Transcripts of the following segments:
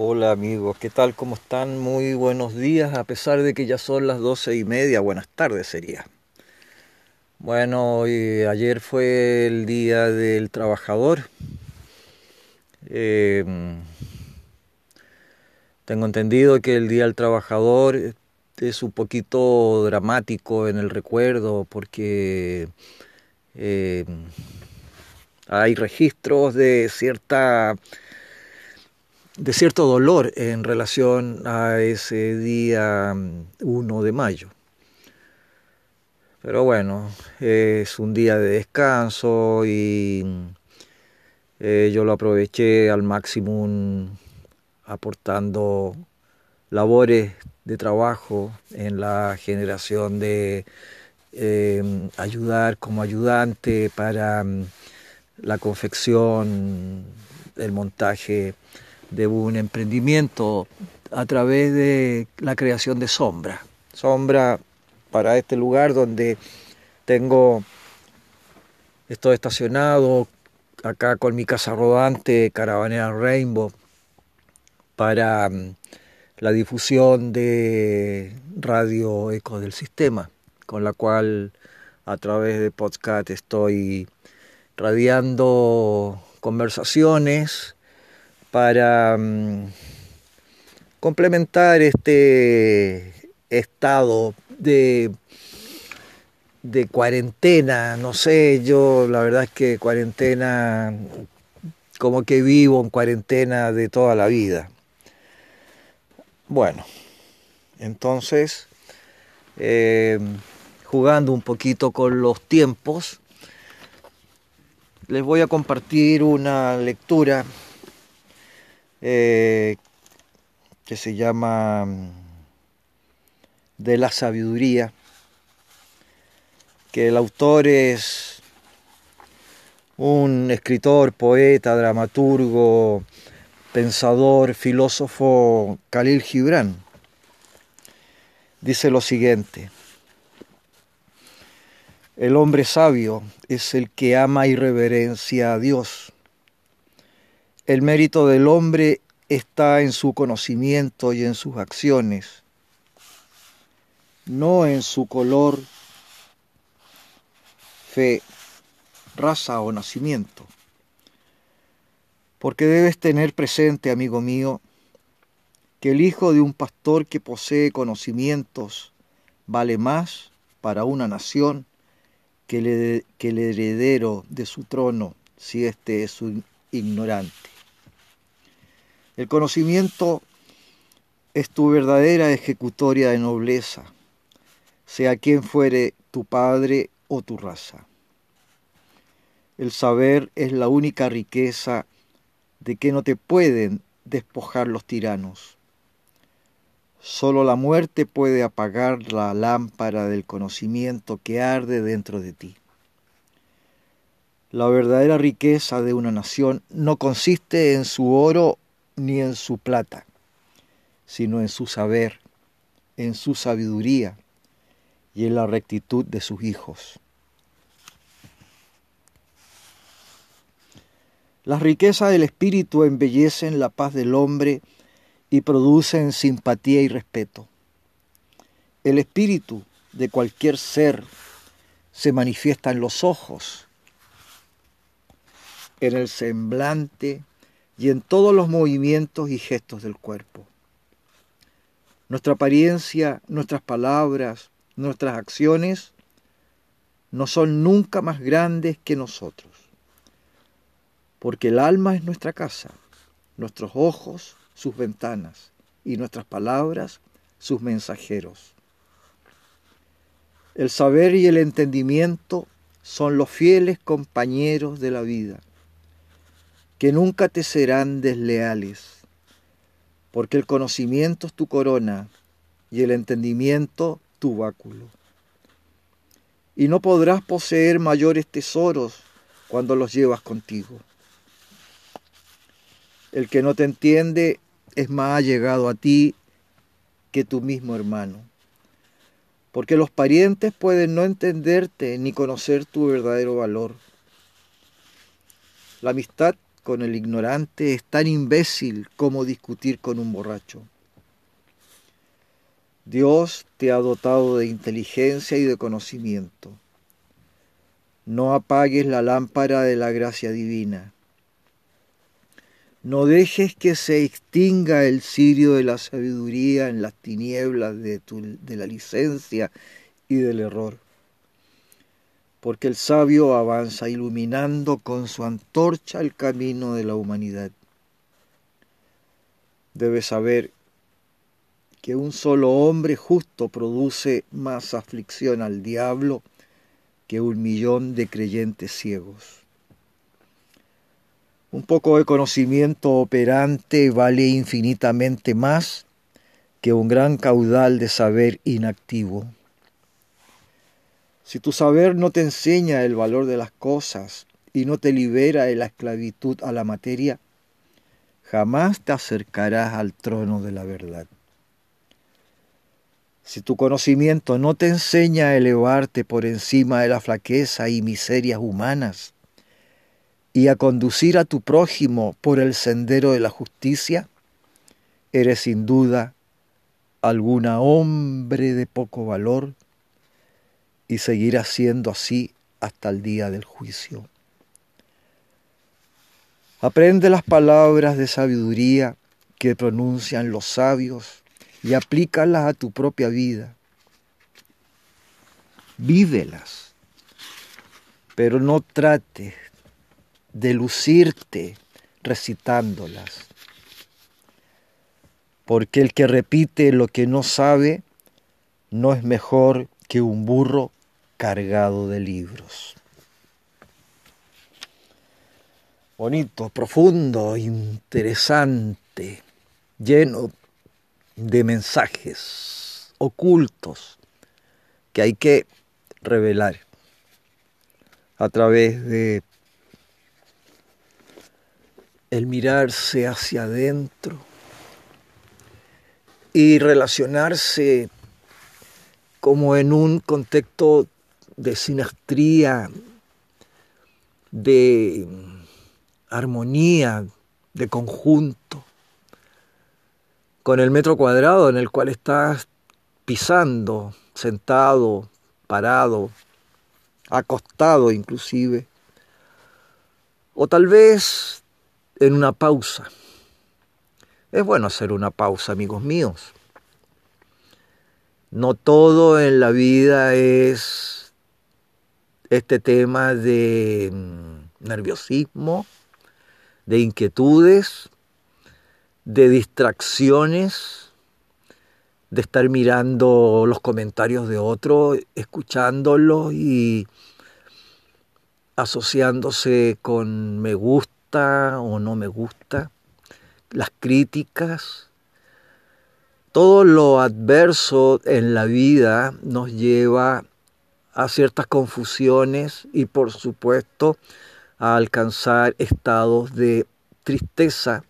Hola amigos, ¿qué tal? ¿Cómo están? Muy buenos días, a pesar de que ya son las doce y media, buenas tardes sería. Bueno, ayer fue el Día del Trabajador. Em, tengo entendido que el Día del Trabajador es un poquito dramático en el recuerdo porque em, hay registros de cierta de cierto dolor en relación a ese día 1 de mayo. Pero bueno, es un día de descanso y eh, yo lo aproveché al máximo aportando labores de trabajo en la generación de eh, ayudar como ayudante para mm, la confección, el montaje de un emprendimiento a través de la creación de sombra. Sombra para este lugar donde tengo, estoy estacionado acá con mi casa rodante Caravanera Rainbow para mm, la difusión de Radio Eco del Sistema, con la cual a través de podcast estoy radiando conversaciones para mm, complementar este estado de, de cuarentena, no sé, yo la verdad es que cuarentena, como que vivo en cuarentena de toda la vida. Bueno, entonces, eh, jugando un poquito con los tiempos, les voy a compartir una lectura eh, que se llama mm, De la sabiduría, que el autor es un escritor, poeta, dramaturgo, pensador, filósofo Khalil Gibran. Dice lo siguiente, el hombre sabio es el que ama y reverencia a Dios el mérito del hombre está en su conocimiento y en sus acciones, no en su color, fe, raza o nacimiento. Porque debes tener presente, amigo mío, que el hijo de un pastor que posee conocimientos vale más para una nación que, el heredero de su trono si éste es un ignorante. El conocimiento es tu verdadera ejecutoria de nobleza, sea quien fuere tu padre o tu raza. El saber es la única riqueza de que no te pueden despojar los tiranos. Solo la muerte puede apagar la lámpara del conocimiento que arde dentro de ti. La verdadera riqueza de una nación no consiste en su oro ni en su plata, sino en su saber, en su sabiduría y en la rectitud de sus hijos. Las riquezas del espíritu embellecen la paz del hombre y producen simpatía y respeto. El espíritu de cualquier ser se manifiesta en los ojos, en el semblante y en todos los movimientos y gestos del cuerpo. Nuestra apariencia, nuestras palabras, nuestras acciones no son nunca más grandes que nosotros, porque el alma es nuestra casa, nuestros ojos sus ventanas y nuestras palabras sus mensajeros. El saber y el entendimiento son los fieles compañeros de la vida que nunca te serán desleales, porque el conocimiento es tu corona y el entendimiento tu báculo. Y no podrás poseer mayores tesoros cuando los llevas contigo. El que no te entiende es más allegado a ti que tu mismo hermano. Porque los parientes pueden no entenderte ni conocer tu verdadero valor. La amistad con el ignorante es tan imbécil como discutir con un borracho. Dios te ha dotado de inteligencia y de conocimiento. No apagues la lámpara de la gracia divina. No dejes que se extinga el cirio de la sabiduría en las tinieblas de, de la licencia y del error. Porque el sabio avanza iluminando con su antorcha el camino de la humanidad. Debes saber que un solo hombre justo produce más aflicción al diablo que un millón de creyentes ciegos. Un poco de conocimiento operante vale infinitamente más que un gran caudal de saber inactivo. Si tu saber no te enseña el valor de las cosas y no te libera de la esclavitud a la materia, jamás te acercarás al trono de la verdad. Si tu conocimiento no te enseña a elevarte por encima de la flaqueza y miserias humanas y a conducir a tu prójimo por el sendero de la justicia, eres sin duda alguna hombre de poco valor y seguirás siendo así hasta el día del juicio. Aprende las palabras de sabiduría que pronuncian los sabios y aplícalas a tu propia vida. Vívelas, pero no trates de lucirte recitándolas. Porque el que repite lo que no sabe no es mejor que un burro cargado de libros. Bonito, profundo, interesante, lleno de mensajes ocultos que hay que revelar a través de el mirarse hacia adentro y relacionarse como en un contexto de sinastría, de armonía, de conjunto con el metro cuadrado en el cual estás pisando, sentado, parado, acostado inclusive, o tal vez en una pausa. Es bueno hacer una pausa, amigos míos. No todo en la vida es este tema de mm, nerviosismo, de inquietudes, de distracciones, de estar mirando los comentarios de otro, escuchándolos y asociándose con me gusta o no me gusta, las críticas. Todo lo adverso en la vida nos lleva a ciertas confusiones y por supuesto a alcanzar estados de tristeza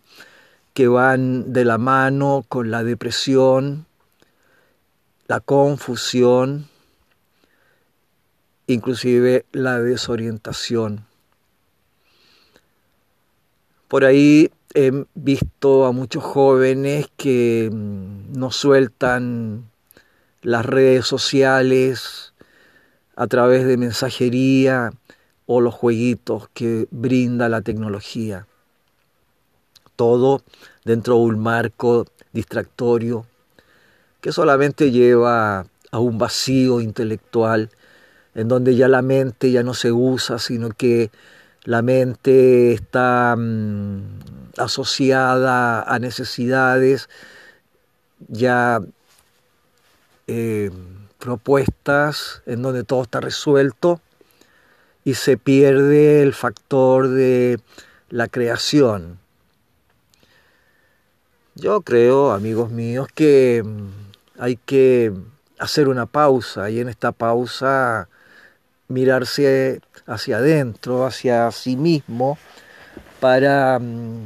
que van de la mano con la depresión, la confusión, inclusive la desorientación. Por ahí he visto a muchos jóvenes que mm, no sueltan las redes sociales a través de mensajería o los jueguitos que brinda la tecnología. Todo dentro de un marco distractorio que solamente lleva a un vacío intelectual en donde ya la mente ya no se usa, sino que la mente está mm, asociada a necesidades ya eh, propuestas en donde todo está resuelto y se pierde el factor de la creación, yo creo, amigos míos, que mm, hay que hacer una pausa y en esta pausa mirarse hacia adentro, hacia sí mismo, para mm,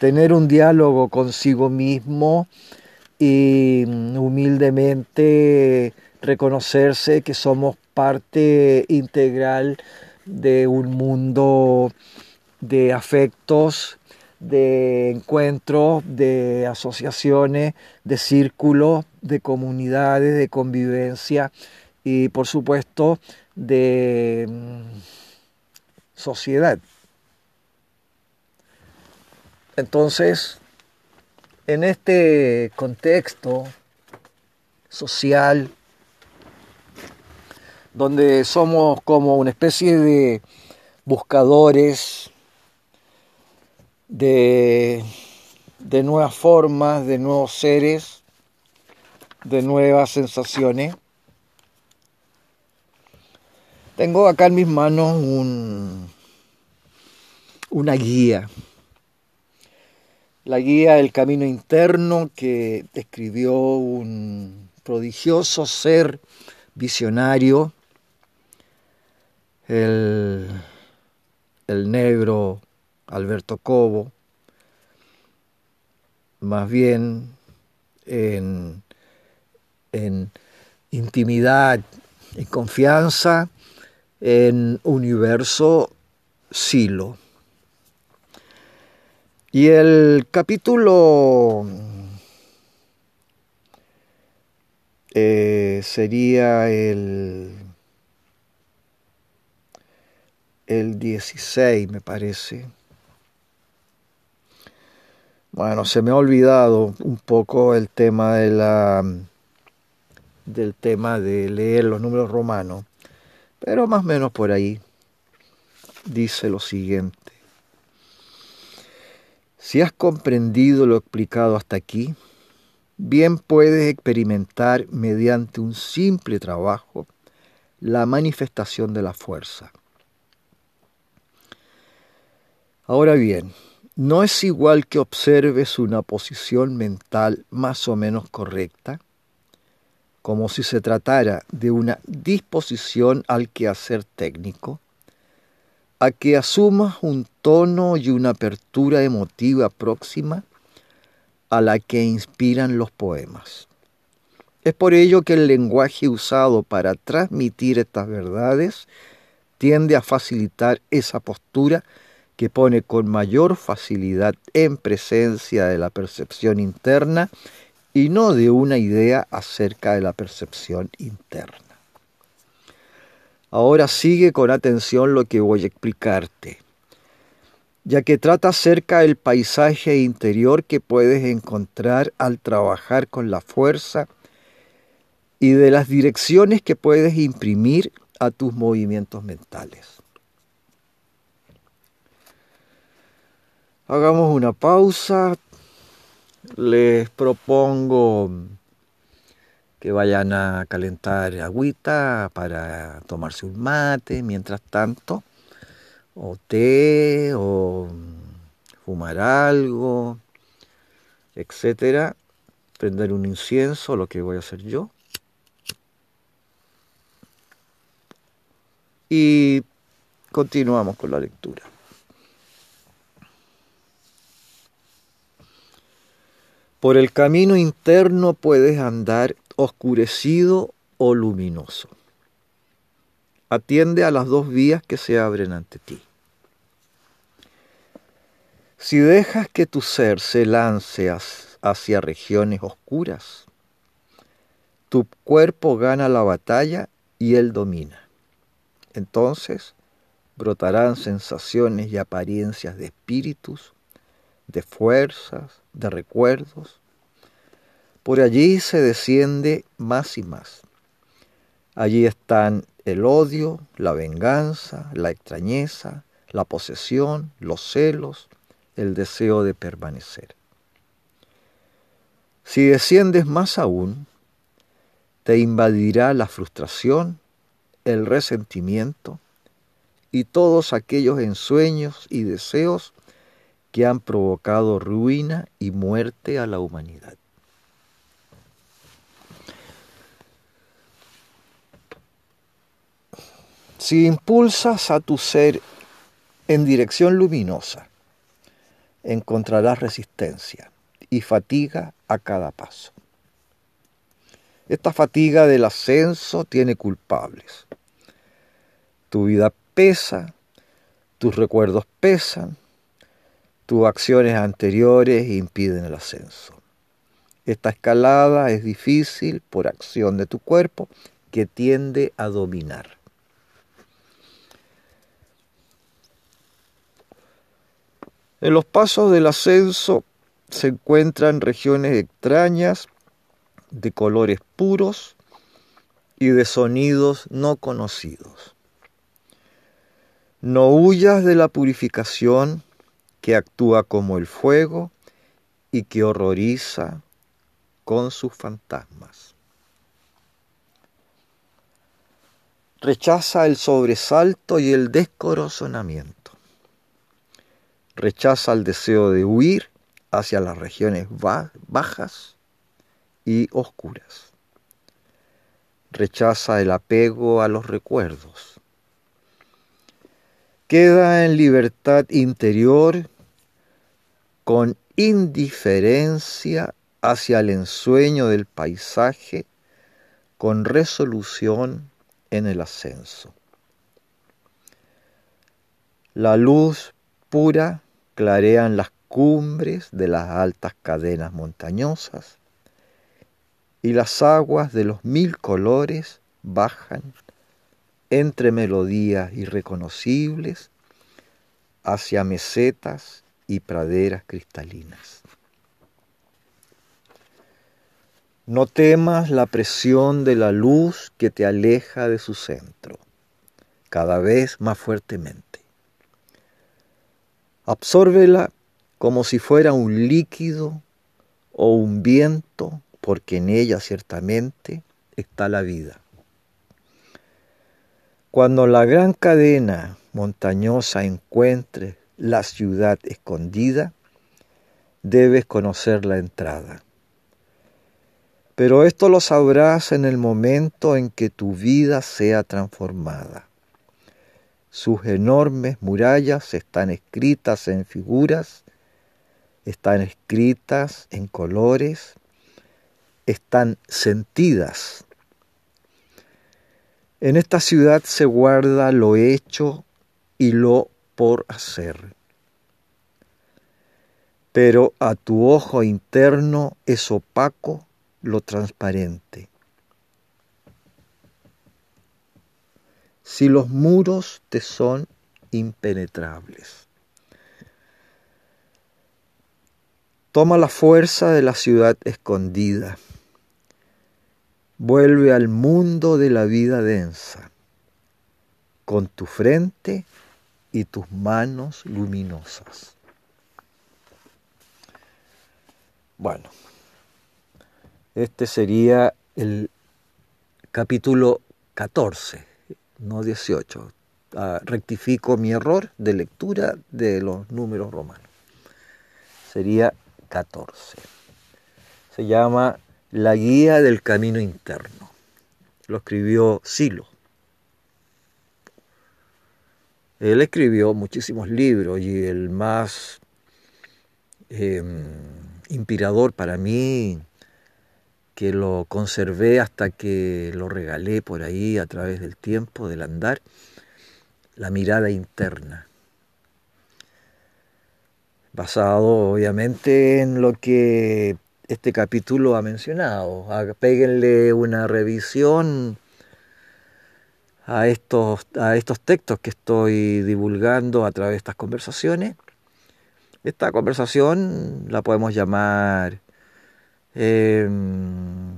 tener un diálogo consigo mismo y mm, humildemente reconocerse que somos parte integral de un mundo de afectos, de encuentros, de asociaciones, de círculos, de comunidades, de convivencia y por supuesto de mm, sociedad. Entonces, en este contexto social, donde somos como una especie de buscadores de, de nuevas formas, de nuevos seres, de nuevas sensaciones. Tengo acá en mis manos un, una guía la guía del camino interno que escribió un prodigioso ser visionario, el, el negro Alberto Cobo, más bien en, en intimidad, en confianza, en universo silo. Y el capítulo eh, sería el, el 16, me parece. Bueno, se me ha olvidado un poco el tema de la del tema de leer los números romanos, pero más o menos por ahí dice lo siguiente. Si has comprendido lo explicado hasta aquí, bien puedes experimentar mediante un simple trabajo la manifestación de la fuerza. Ahora bien, no es igual que observes una posición mental más o menos correcta, como si se tratara de una disposición al quehacer técnico, a que asumas un tono y una apertura emotiva próxima a la que inspiran los poemas. Es por ello que el lenguaje usado para transmitir estas verdades tiende a facilitar esa postura que pone con mayor facilidad en presencia de la percepción interna y no de una idea acerca de la percepción interna. Ahora sigue con atención lo que voy a explicarte, ya que trata acerca del paisaje interior que puedes encontrar al trabajar con la fuerza y de las direcciones que puedes imprimir a tus movimientos mentales. Hagamos una pausa. Les propongo que vayan a calentar agüita para tomarse un mate mientras tanto, o té, o fumar algo, etcétera, prender un incienso, lo que voy a hacer yo. Y continuamos con la lectura. Por el camino interno puedes andar oscurecido o luminoso. Atiende a las dos vías que se abren ante ti. Si dejas que tu ser se lance hacia regiones oscuras, tu cuerpo gana la batalla y él domina. Entonces brotarán sensaciones y apariencias de espíritus, de fuerzas, de recuerdos, por allí se desciende más y más. Allí están el odio, la venganza, la extrañeza, la posesión, los celos, el deseo de permanecer. Si desciendes más aún, te invadirá la frustración, el resentimiento y todos aquellos ensueños y deseos que han provocado ruina y muerte a la humanidad. Si impulsas a tu ser en dirección luminosa, encontrarás resistencia y fatiga a cada paso. Esta fatiga del ascenso tiene culpables. Tu vida pesa, tus recuerdos pesan, tus acciones anteriores impiden el ascenso. Esta escalada es difícil por acción de tu cuerpo que tiende a dominar. En los pasos del ascenso se encuentran regiones extrañas de colores puros y de sonidos no conocidos. No huyas de la purificación que actúa como el fuego y que horroriza con sus fantasmas. Rechaza el sobresalto y el descorazonamiento. Rechaza el deseo de huir hacia las regiones bajas y oscuras. Rechaza el apego a los recuerdos. Queda en libertad interior con indiferencia hacia el ensueño del paisaje, con resolución en el ascenso. La luz pura clarea en las cumbres de las altas cadenas montañosas y las aguas de los mil colores bajan entre melodías irreconocibles hacia mesetas y praderas cristalinas. No temas la presión de la luz que te aleja de su centro, cada vez más fuertemente. Absórbela como si fuera un líquido o un viento, porque en ella ciertamente está la vida. Cuando la gran cadena montañosa encuentre la ciudad escondida, debes conocer la entrada. Pero esto lo sabrás en el momento en que tu vida sea transformada. Sus enormes murallas están escritas en figuras están escritas en colores, están sentidas. En esta ciudad se guarda lo hecho y lo por hacer. Pero a tu ojo interno es opaco lo transparente. Si los muros te son impenetrables. Toma la fuerza de la ciudad escondida. Vuelve al mundo de la vida densa, con tu frente y tus manos luminosas. Bueno, este sería el capítulo 14, no 18. Ah, rectifico mi error de lectura de los números romanos. Sería 14. Se llama La Guía del Camino Interno. Lo escribió Silo. Él escribió muchísimos libros y el más em, inspirador para mí, que lo conservé hasta que lo regalé por ahí a través del tiempo, del andar, la mirada interna basado obviamente en lo que este capítulo ha mencionado. Péguenle una revisión a estos, a estos textos que estoy divulgando a través de estas conversaciones. Esta conversación la podemos llamar em,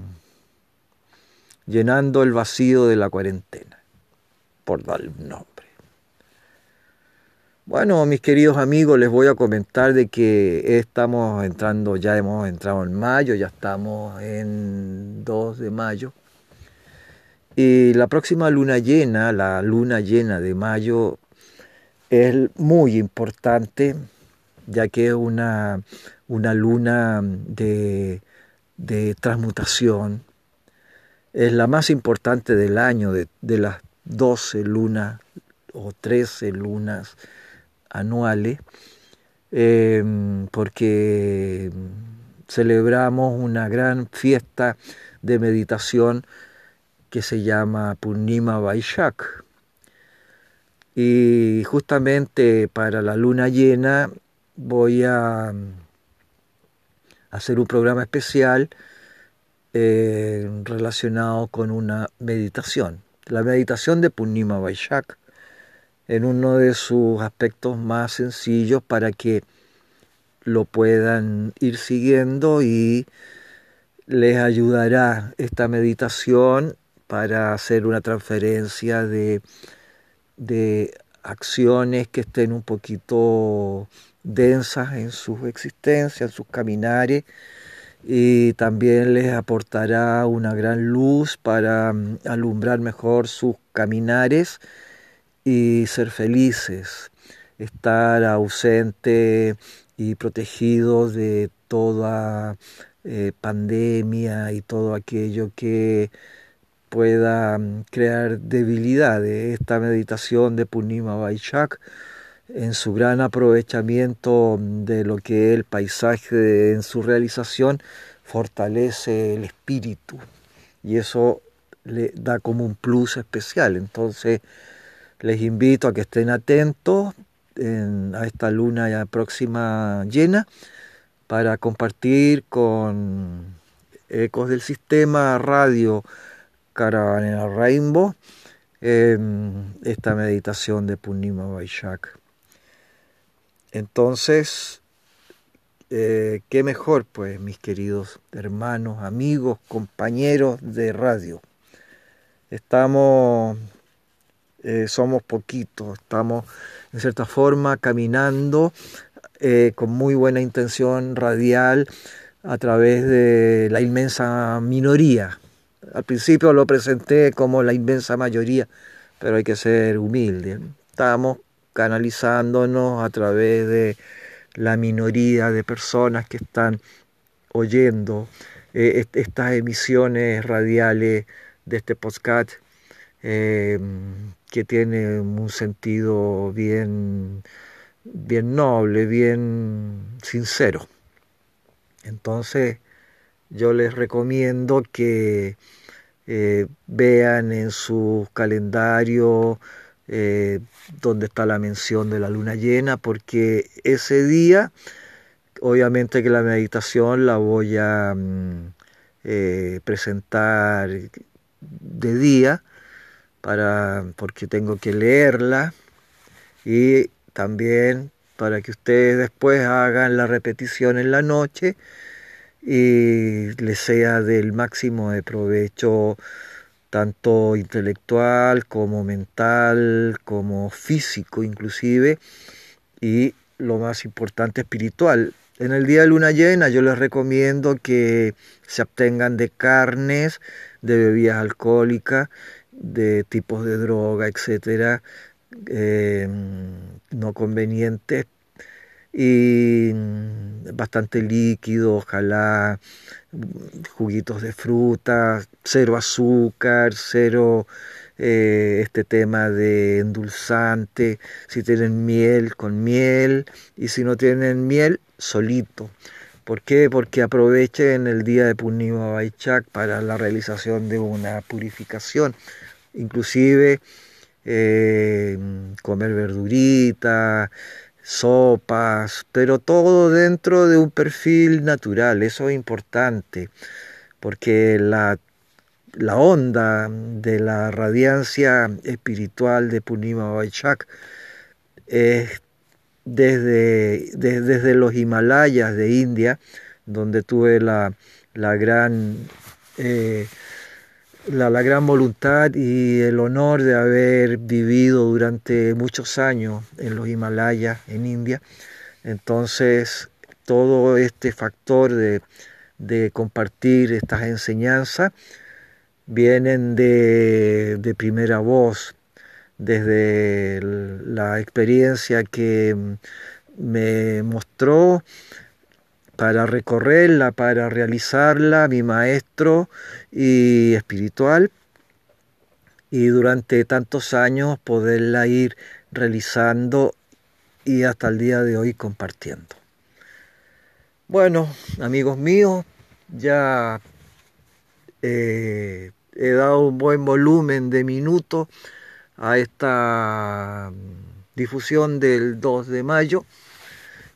llenando el vacío de la cuarentena, por darle un nombre. Bueno, mis queridos amigos, les voy a comentar de que estamos entrando, ya hemos entrado en mayo, ya estamos en 2 de mayo. Y la próxima luna llena, la luna llena de mayo, es muy importante, ya que es una, una luna de, de, transmutación. Es la más importante del año, de, de las 12 lunas o 13 lunas anuales, em, porque celebramos una gran fiesta de meditación que se llama Purnima Vaishak. Y justamente para la luna llena voy a hacer un programa especial eh, relacionado con una meditación. La meditación de Purnima Vaishak en uno de sus aspectos más sencillos para que lo puedan ir siguiendo y les ayudará esta meditación para hacer una transferencia de, de acciones que estén un poquito densas en su existencia, en sus caminares, y también les aportará una gran luz para mm, alumbrar mejor sus caminares y ser felices, estar ausente y protegidos de toda eh, pandemia y todo aquello que pueda mm, crear debilidades. Esta meditación de Purnima Vaishak, en su gran aprovechamiento de lo que es el paisaje en su realización, fortalece el espíritu y eso le da como un plus especial. Entonces, les invito a que estén atentos a esta luna ya próxima llena para compartir con Ecos del Sistema Radio Caravana Rainbow esta meditación de Purnima Vaishak. Entonces, eh, qué mejor, pues, mis queridos hermanos, amigos, compañeros de radio. Estamos eh, somos poquitos, estamos en cierta forma caminando eh, con muy buena intención radial a través de la inmensa minoría. Al principio lo presenté como la inmensa mayoría, pero hay que ser humilde. Estamos canalizándonos a través de la minoría de personas que están oyendo eh, estas emisiones radiales de este podcast que tiene un sentido bien, bien noble, bien sincero. Entonces yo les recomiendo que eh, vean en su calendario eh, donde está la mención de la luna llena, porque ese día, obviamente que la meditación la voy a mm, eh, presentar de día, para, porque tengo que leerla y también para que ustedes después hagan la repetición en la noche y les sea del máximo de provecho tanto intelectual como mental como físico inclusive y lo más importante espiritual. En el día de luna llena yo les recomiendo que se abstengan de carnes, de bebidas alcohólicas de tipos de droga, etcétera, eh, no convenientes y mm, bastante líquido, ojalá juguitos de fruta, cero azúcar, cero eh, este tema de endulzante, si tienen miel, con miel, y si no tienen miel, solito. ¿Por qué? Porque aprovechen el día de Purnima Baichak para la realización de una purificación inclusive eh, comer verdurita, sopas, pero todo dentro de un perfil natural, eso es importante, porque la, la onda de la radiancia espiritual de Punima Vaishak es desde, desde los Himalayas de India, donde tuve la, la gran eh, la, gran voluntad y el honor de haber vivido durante muchos años en los Himalayas, en India. Entonces, todo este factor de, de compartir estas enseñanzas vienen de, de primera voz, desde la experiencia que me mostró para recorrerla, para realizarla, mi maestro y espiritual, y durante tantos años poderla ir realizando y hasta el día de hoy compartiendo. Bueno, amigos míos, ya eh, he dado un buen volumen de minutos a esta difusión del 2 de mayo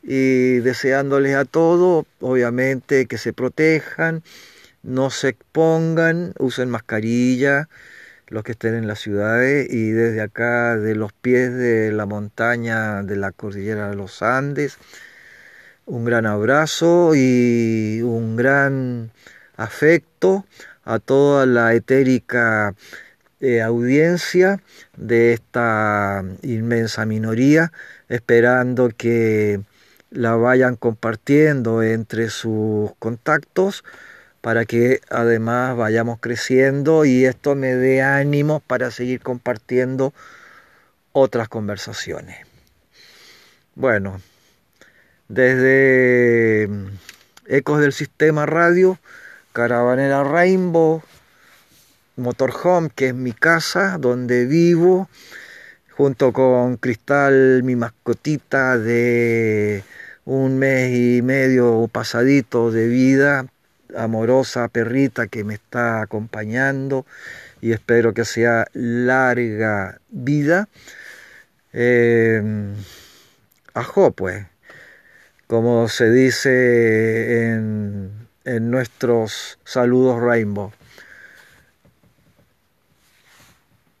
y deseándoles a todos, obviamente, que se protejan, no se expongan, usen mascarilla, los que estén en las ciudades y desde acá, de los pies de la montaña de la cordillera de los Andes, un gran abrazo y un gran afecto a toda la etérica eh, audiencia de esta inmensa minoría, esperando que la vayan compartiendo entre sus contactos para que además vayamos creciendo y esto me dé ánimo para seguir compartiendo otras conversaciones. Bueno, desde Ecos del Sistema Radio, Caravanera Rainbow, Motorhome, que es mi casa, donde vivo, junto con Cristal, mi mascotita de un mes y medio pasadito de vida, amorosa perrita que me está acompañando y espero que sea larga vida. Eh, pues, como se dice en, en nuestros saludos Rainbow.